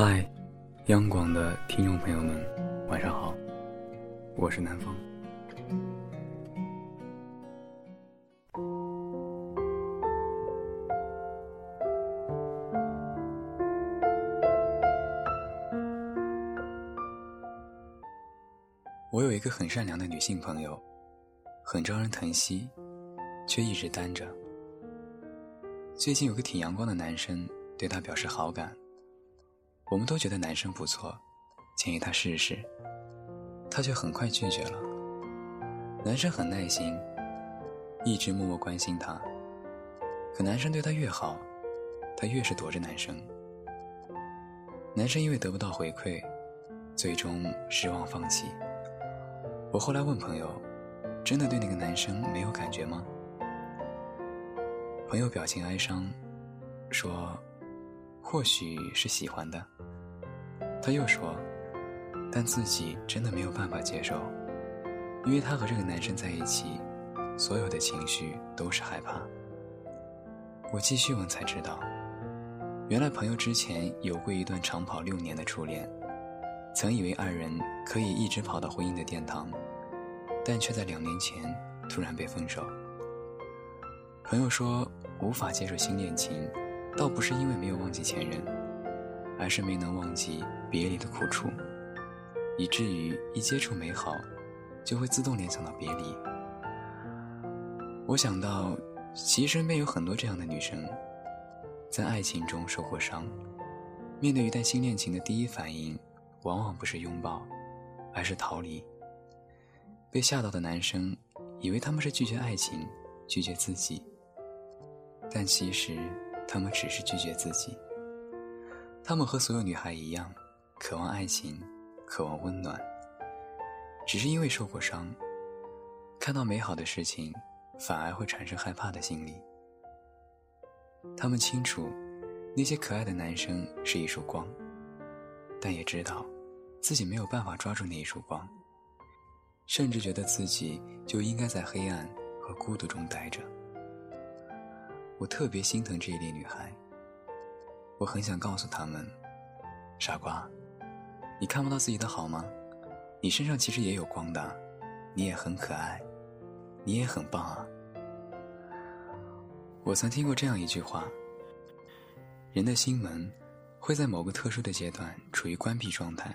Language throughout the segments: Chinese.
嗨，央广的听众朋友们，晚上好，我是南风。我有一个很善良的女性朋友，很招人疼惜，却一直单着。最近有个挺阳光的男生对她表示好感。我们都觉得男生不错，建议他试试，他却很快拒绝了。男生很耐心，一直默默关心他，可男生对他越好，他越是躲着男生。男生因为得不到回馈，最终失望放弃。我后来问朋友：“真的对那个男生没有感觉吗？”朋友表情哀伤，说。或许是喜欢的，他又说，但自己真的没有办法接受，因为他和这个男生在一起，所有的情绪都是害怕。我继续问才知道，原来朋友之前有过一段长跑六年的初恋，曾以为二人可以一直跑到婚姻的殿堂，但却在两年前突然被分手。朋友说无法接受新恋情。倒不是因为没有忘记前任，而是没能忘记别离的苦楚，以至于一接触美好，就会自动联想到别离。我想到，其实身边有很多这样的女生，在爱情中受过伤，面对一段新恋情的第一反应，往往不是拥抱，而是逃离。被吓到的男生，以为他们是拒绝爱情，拒绝自己，但其实。他们只是拒绝自己。他们和所有女孩一样，渴望爱情，渴望温暖。只是因为受过伤，看到美好的事情，反而会产生害怕的心理。他们清楚，那些可爱的男生是一束光，但也知道，自己没有办法抓住那一束光，甚至觉得自己就应该在黑暗和孤独中待着。我特别心疼这一类女孩。我很想告诉他们：“傻瓜，你看不到自己的好吗？你身上其实也有光的，你也很可爱，你也很棒啊。”我曾听过这样一句话：“人的心门会在某个特殊的阶段处于关闭状态，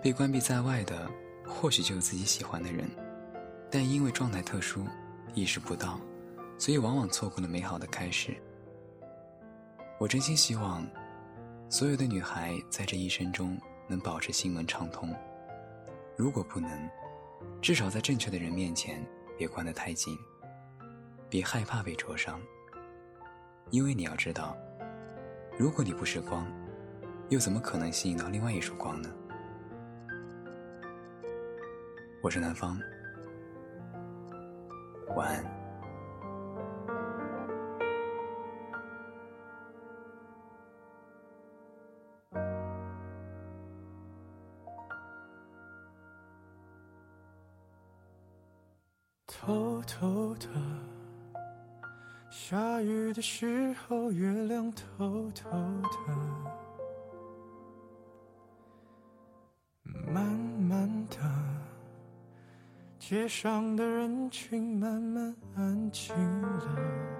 被关闭在外的或许就有自己喜欢的人，但因为状态特殊，意识不到。”所以，往往错过了美好的开始。我真心希望，所有的女孩在这一生中能保持心门畅通。如果不能，至少在正确的人面前别关得太紧，别害怕被灼伤。因为你要知道，如果你不是光，又怎么可能吸引到另外一束光呢？我是南方，晚安。偷偷的，下雨的时候，月亮偷偷的，慢慢的，街上的人群慢慢安静了。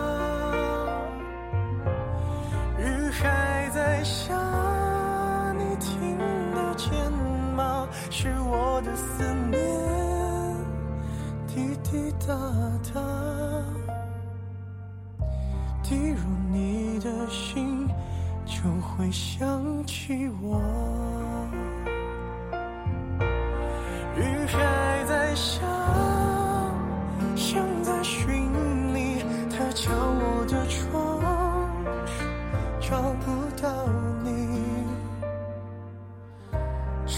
下，你听得见吗？是我的思念，滴滴答答，滴入你的心，就会想起我。雨还在下